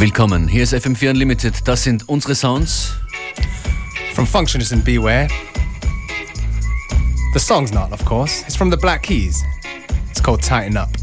Willkommen, hier ist FM4 Unlimited. Das sind unsere Sounds. From Functionist and Beware. The song's not, of course. It's from the Black Keys. It's called Tighten Up.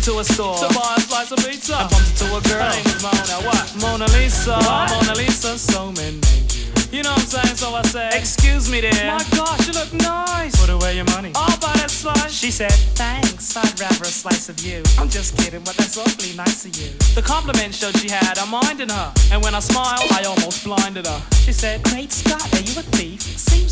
Into a store to buy a slice of pizza and bumped into a girl. Her name was Mona. What? Mona Lisa. What? Mona Lisa. So many. You know what I'm saying? So I said, Excuse me, dear. My gosh, you look nice. Put away your money. I'll buy that slice. She said, Thanks. I'd rather a slice of you. I'm just kidding, but that's awfully nice of you. The compliment showed she had a mind in her, and when I smiled, I almost blinded her. She said, Great Scott, are you a thief?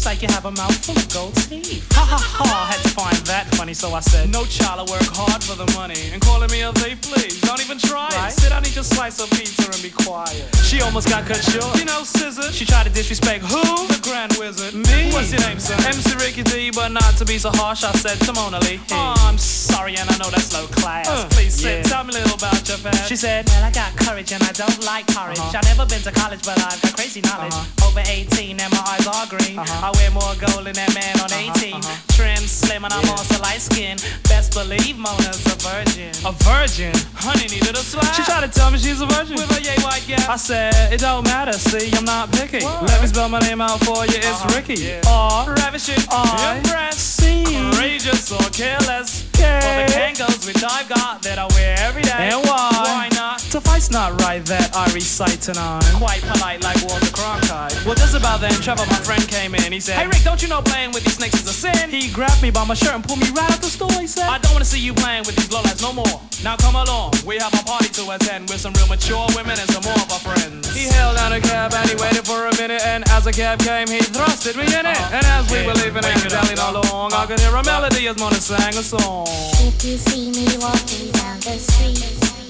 Like you have a mouthful of gold teeth. Ha ha ha! I had to find that funny, so I said, No child, I work hard for the money. And calling me a thief, please, don't even try it. Said I need your slice of pizza and be quiet. She almost got cut short. You know, scissor. She tried to disrespect who? The Grand Wizard. Me? What's your name, sir? MC Ricky D, but not to be so harsh. I said to Mona Lee. Oh, I'm sorry, and I know that's low class. Uh, please sit. Tell me a little about your past. She said, Well, I got courage and I don't like porridge. Uh-huh. I've never been to college, but I've got crazy knowledge. Uh-huh. Over 18 and my eyes are green. Uh-huh. I wear more gold than that man on uh-huh, 18. Uh-huh. Trim, slim, and I'm also light skinned. Best believe Mona's a virgin. A virgin? Honey needed a slap. She tried to tell me she's a virgin. With a yay white gap. I said, It don't matter, see, I'm not picky. Let me spell my name out for you, it's uh-huh. Ricky. R, ravishing, I, impressed, courageous or careless. Yeah. For the Kangols which I've got that I wear every day. And why? Why not? Suffice not right that I recite tonight. Quite polite like Walter Cronkite. Well, just about then, Trevor, my friend, came in. He said, Hey Rick, don't you know playing with these snakes is a sin? He grabbed me by my shirt and pulled me right out the store. He said, I don't want to see you playing with these lowlights no more. Now come along, we have a party to attend with some real mature women and some more of our friends. He held down a cab and he waited for a minute, and as the cab came, he thrusted me in it. Uh-huh. And as we were leaving and dallied along, I could hear a melody as Mona sang a song. If you see me walking down the street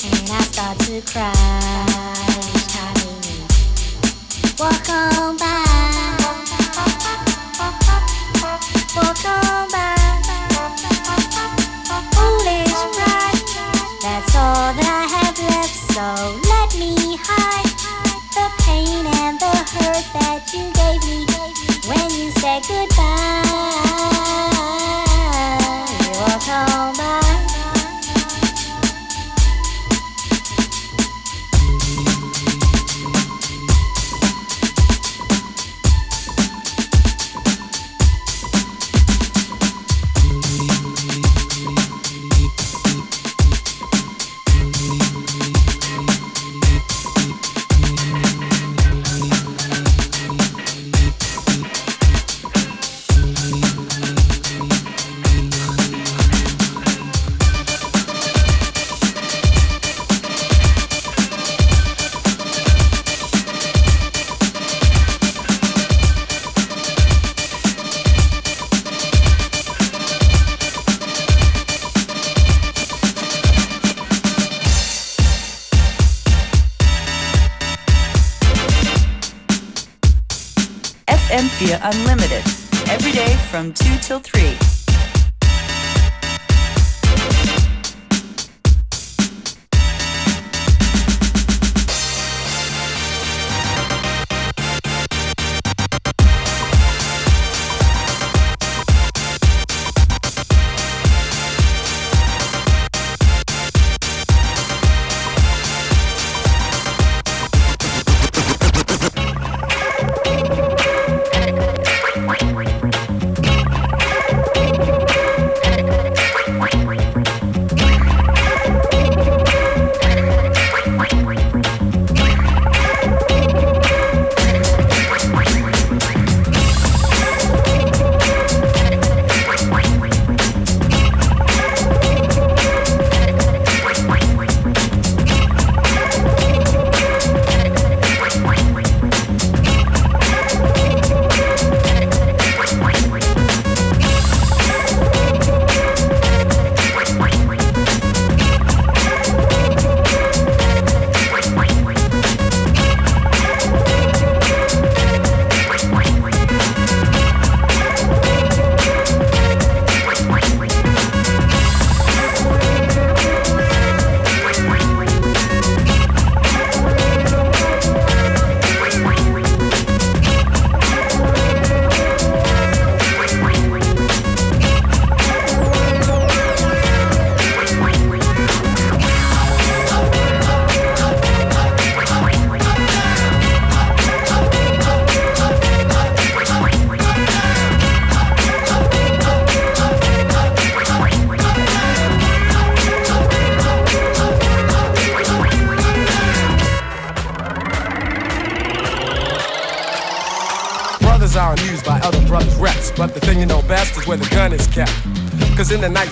and I start to cry, honey, walk on by. Walk on by. Foolish pride, that's all that I have left. So let me hide the pain and the hurt that you gave me when you said goodbye.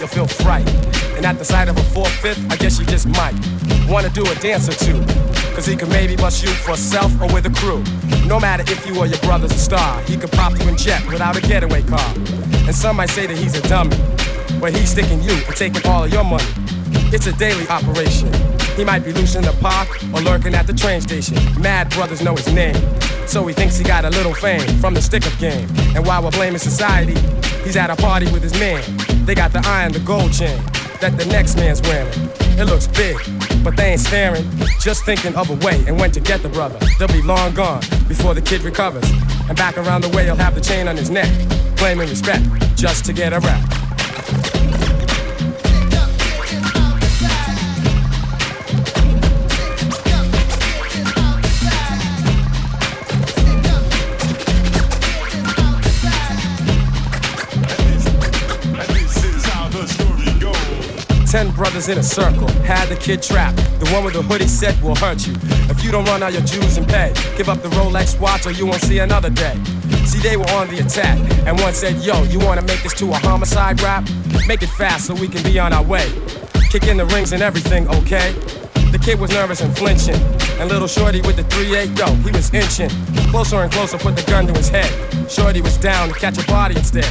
Feel fright. And at the sight of a four-fifth, I guess you just might wanna do a dance or two. Cause he could maybe bust you for self or with a crew. No matter if you or your brother's a star, he could pop you in jet without a getaway car. And some might say that he's a dummy, but he's sticking you and taking all of your money. It's a daily operation. He might be loose in the park or lurking at the train station. Mad brothers know his name. So he thinks he got a little fame from the stick up game. And while we're blaming society, he's at a party with his man. They got the eye and the gold chain that the next man's wearing. It looks big, but they ain't staring. Just thinking of a way and when to get the brother. They'll be long gone before the kid recovers. And back around the way, he'll have the chain on his neck, claiming respect just to get a rap. Ten brothers in a circle, had the kid trapped. The one with the hoodie said will hurt you. If you don't run out your dues and pay, give up the Rolex watch or you won't see another day. See, they were on the attack, and one said, Yo, you wanna make this to a homicide rap? Make it fast so we can be on our way. Kick in the rings and everything, okay? The kid was nervous and flinching. And little Shorty with the 3-8, yo, he was inching. Closer and closer, put the gun to his head. Shorty was down to catch a body instead.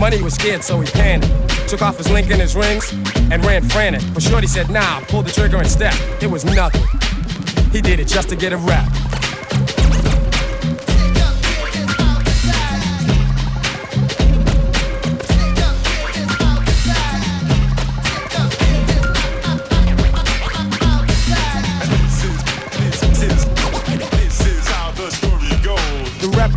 Money was scared, so he panicked. Took off his link and his rings and ran frantic. But Shorty said, nah, pull the trigger and step. It was nothing. He did it just to get a rap.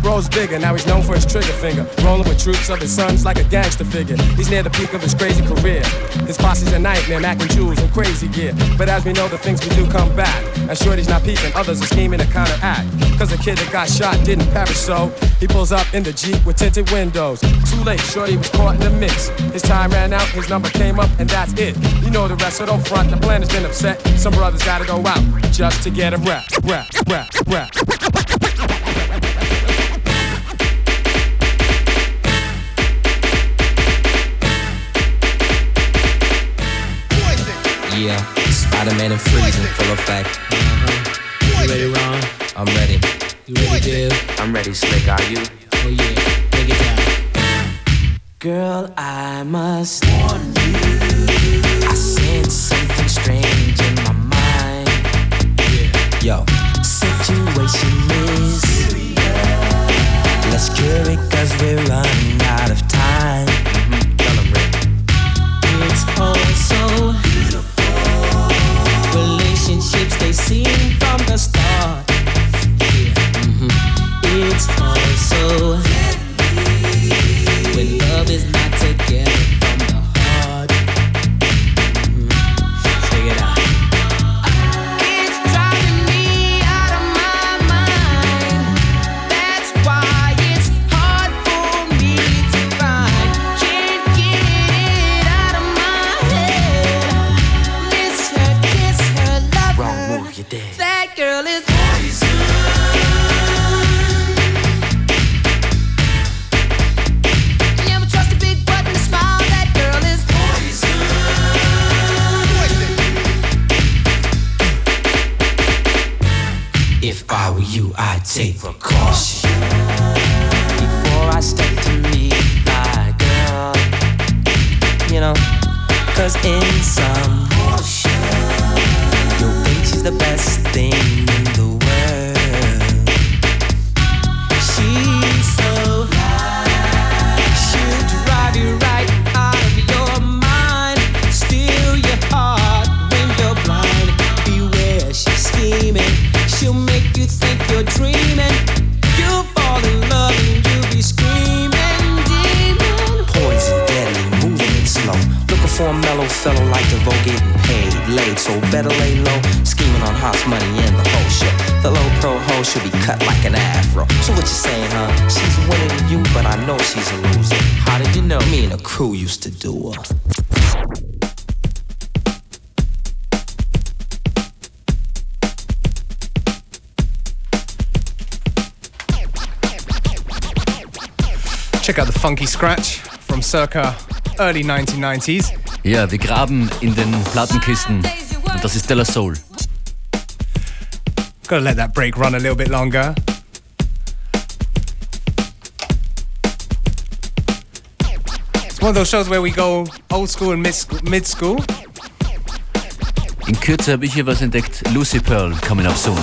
Grows bigger, now he's known for his trigger finger. Rolling with troops of his sons like a gangster figure. He's near the peak of his crazy career. His posse's a nightmare, Mac and Jules and crazy gear. But as we know, the things we do come back. And Shorty's not peeping, others are scheming to counteract. Cause the kid that got shot didn't perish, so he pulls up in the Jeep with tinted windows. Too late, Shorty was caught in the mix. His time ran out, his number came up, and that's it. You know the rest, so don't front. The plan has been upset. Some brothers gotta go out just to get a rap, rap, rap, rap. Yeah, Spider-Man and freezing full effect. Uh-huh. You ready, Ron? I'm ready. You ready, Div? I'm ready, Slick. Are you? Oh yeah, take it down. Girl, I must warn you. I sense something strange in my mind. Yeah. Yo, situation is serious. Let's cure it we're running out of time. They seem from the start. Mhm. It's when love is not together for a mellow fellow like DeVoe getting paid, laid, so better lay low. Scheming on hot money in the whole show. The low pro hoe should be cut like an afro. So what you saying, huh? She's winning to you, but I know she's a loser. How did you know? Me and the crew used to do her. Check out the funky scratch from circa early 1990s. Ja, wir graben in den Plattenkisten und das ist Della Soul. Gotta let that break run a little bit longer. It's one of those shows where we go old school and mid school. In Kürze habe ich hier was entdeckt. Lucy Pearl coming up soon.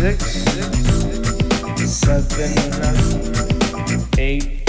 Six, seven, eight.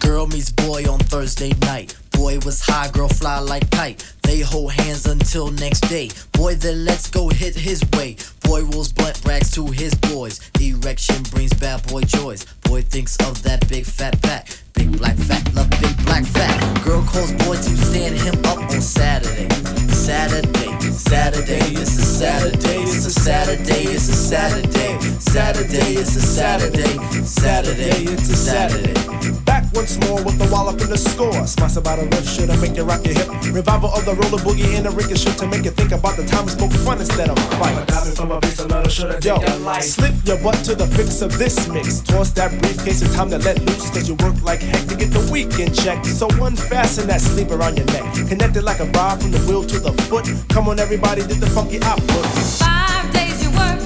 Girl meets boy on Thursday night. Boy was high, girl fly like kite. They hold hands until next day. Boy then let's go hit his way. Boy rolls blunt brags to his boys. Erection brings bad boy joys. Boy thinks of that big fat back. Big black fat, love big black fat. Girl calls boy to stand him up on Saturday. Saturday, Saturday, it's a Saturday, it's a Saturday, it's a Saturday. Saturday, it's a Saturday. Saturday, it's a Saturday. Back once more with the wallop in the score. Smash about a riff should I make you rock your hip. Revival of the roller boogie and the ricochet to make you think about the time we spoke fun instead of fight. From a piece of metal, should've Yo, slip your butt to the fix of this mix. Toss that briefcase, it's time to let loose. Cause you work like heck to get the weekend check. So unfasten that sleeve around your neck. Connected like a rod from the wheel to the foot. Come on, everybody, did the funky output. Five days you work,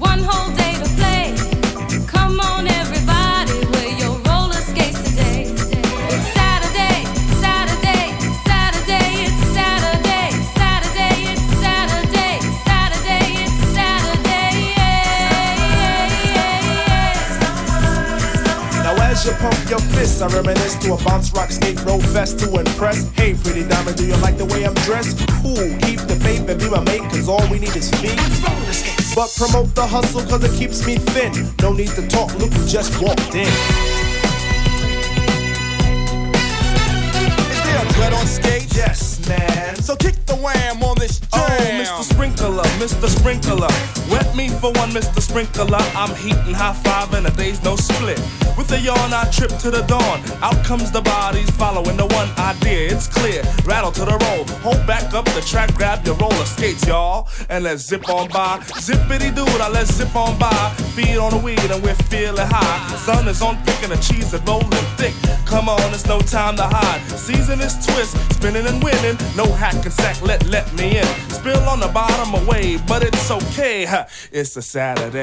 one whole day fists. I reminisce to a bounce rock skate roll fest to impress. Hey, pretty diamond, do you like the way I'm dressed? Cool, keep the faith and be my mate, cause all we need is feet. But promote the hustle, cause it keeps me thin. No need to talk, look who just walked in. Is there a dread on stage? Yes, man. So kick the wham on this oh, jam. Oh, Mr. Sprinkler, Mr. Sprinkler. Wet me for one, Mr. Sprinkler. I'm heating high five and a day's no split. With a yawn, I trip to the dawn. Out comes the bodies following the one idea. It's clear. Rattle to the roll. Hold back up the track, grab your roller skates, y'all. And let's zip on by. Zippity doo, now let's zip on by. Feed on the weed and we're feeling high. Sun is on picking the cheese and rolling thick. Come on, it's no time to hide. Season is twist, spinning and winning. No hack and sack, let let me in. Spill on the bottom away, but it's okay. It's a Saturday.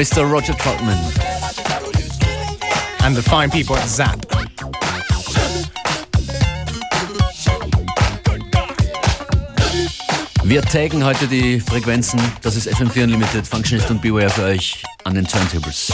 Mr. Roger Troutman. And the fine people at Zap. Wir taggen heute die Frequenzen. Das ist FM4 Unlimited, Functionist und Beware für euch an den Turntables.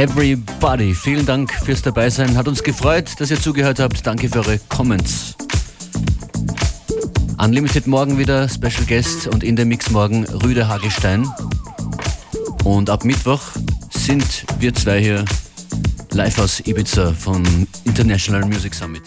Everybody, vielen Dank fürs Dabeisein. Hat uns gefreut, dass ihr zugehört habt. Danke für eure Comments. Unlimited morgen wieder, Special Guest und in der Mix morgen Rüde Hagestein. Und ab Mittwoch sind wir zwei hier live aus Ibiza vom International Music Summit.